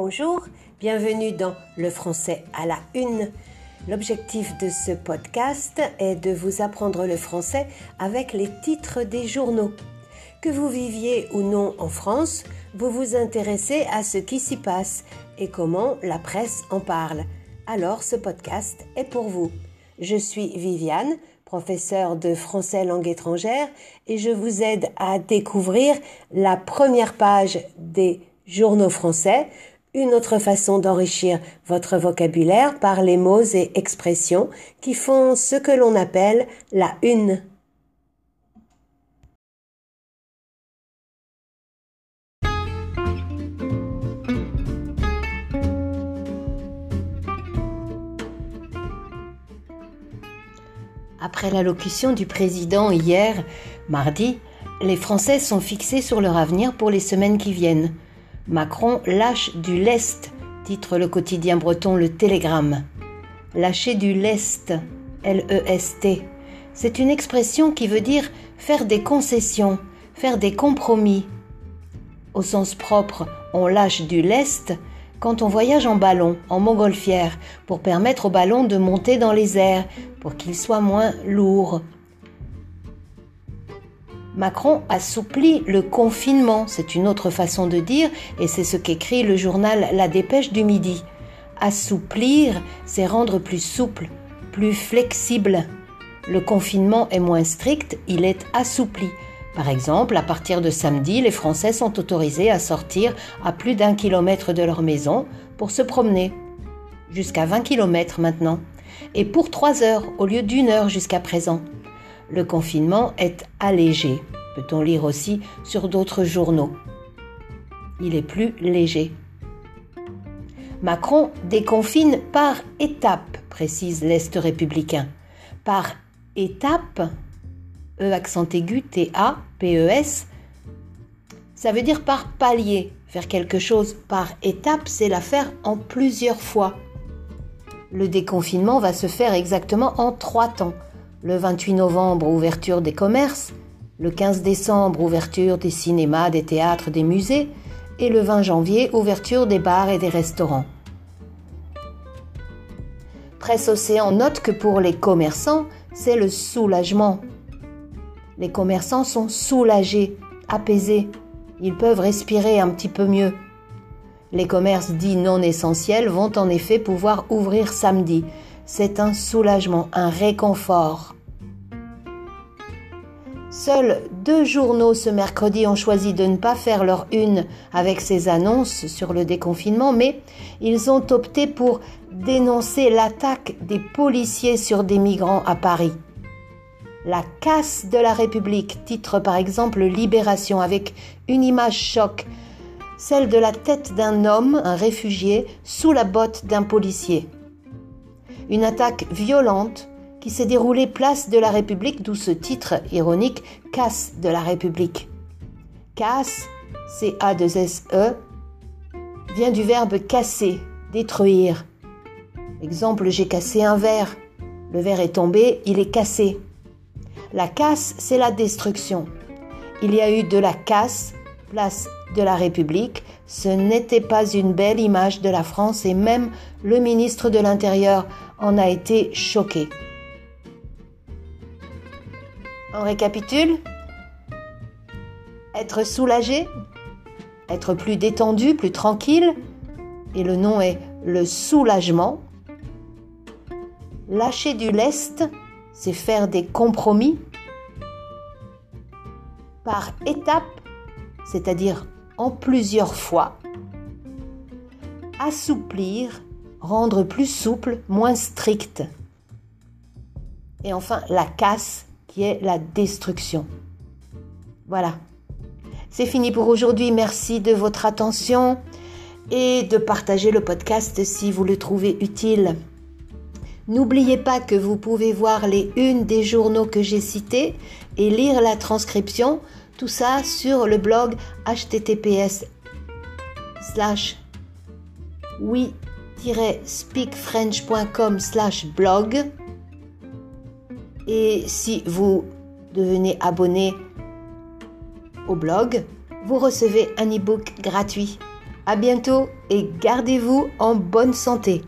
Bonjour, bienvenue dans Le français à la une. L'objectif de ce podcast est de vous apprendre le français avec les titres des journaux. Que vous viviez ou non en France, vous vous intéressez à ce qui s'y passe et comment la presse en parle. Alors ce podcast est pour vous. Je suis Viviane, professeure de français langue étrangère, et je vous aide à découvrir la première page des journaux français, une autre façon d'enrichir votre vocabulaire par les mots et expressions qui font ce que l'on appelle la une. Après l'allocution du président hier, mardi, les Français sont fixés sur leur avenir pour les semaines qui viennent. Macron lâche du lest, titre le quotidien breton Le Télégramme. Lâcher du lest, L-E-S-T, c'est une expression qui veut dire faire des concessions, faire des compromis. Au sens propre, on lâche du lest quand on voyage en ballon, en montgolfière, pour permettre au ballon de monter dans les airs, pour qu'il soit moins lourd. Macron assouplit le confinement, c'est une autre façon de dire, et c'est ce qu'écrit le journal La Dépêche du Midi. Assouplir, c'est rendre plus souple, plus flexible. Le confinement est moins strict, il est assoupli. Par exemple, à partir de samedi, les Français sont autorisés à sortir à plus d'un kilomètre de leur maison pour se promener. Jusqu'à 20 kilomètres maintenant. Et pour 3 heures au lieu d'une heure jusqu'à présent. Le confinement est allégé, peut-on lire aussi sur d'autres journaux? Il est plus léger. Macron déconfine par étapes, précise l'Est républicain. Par étapes, E accent aigu, T-A, P-E-S, ça veut dire par palier. Faire quelque chose par étape, c'est la faire en plusieurs fois. Le déconfinement va se faire exactement en trois temps. Le 28 novembre, ouverture des commerces. Le 15 décembre, ouverture des cinémas, des théâtres, des musées. Et le 20 janvier, ouverture des bars et des restaurants. Presse Océan note que pour les commerçants, c'est le soulagement. Les commerçants sont soulagés, apaisés. Ils peuvent respirer un petit peu mieux. Les commerces dits non essentiels vont en effet pouvoir ouvrir samedi. C'est un soulagement, un réconfort. Seuls deux journaux ce mercredi ont choisi de ne pas faire leur une avec ces annonces sur le déconfinement, mais ils ont opté pour dénoncer l'attaque des policiers sur des migrants à Paris. La casse de la République, titre par exemple Libération avec une image choc, celle de la tête d'un homme, un réfugié, sous la botte d'un policier. Une attaque violente qui s'est déroulée place de la République, d'où ce titre ironique Casse de la République. Casse, C-A-2-S-E, vient du verbe casser, détruire. Exemple, j'ai cassé un verre. Le verre est tombé, il est cassé. La casse, c'est la destruction. Il y a eu de la casse, place de la République. Ce n'était pas une belle image de la France et même le ministre de l'Intérieur en a été choqué. On récapitule Être soulagé, être plus détendu, plus tranquille, et le nom est le soulagement. Lâcher du lest, c'est faire des compromis par étapes, c'est-à-dire en plusieurs fois. Assouplir, rendre plus souple, moins strict. Et enfin, la casse, qui est la destruction. Voilà. C'est fini pour aujourd'hui. Merci de votre attention et de partager le podcast si vous le trouvez utile. N'oubliez pas que vous pouvez voir les unes des journaux que j'ai cités et lire la transcription, tout ça sur le blog https slash oui-speakfrench.com slash blog. Et si vous devenez abonné au blog, vous recevez un e-book gratuit À bientôt et gardez-vous en bonne santé.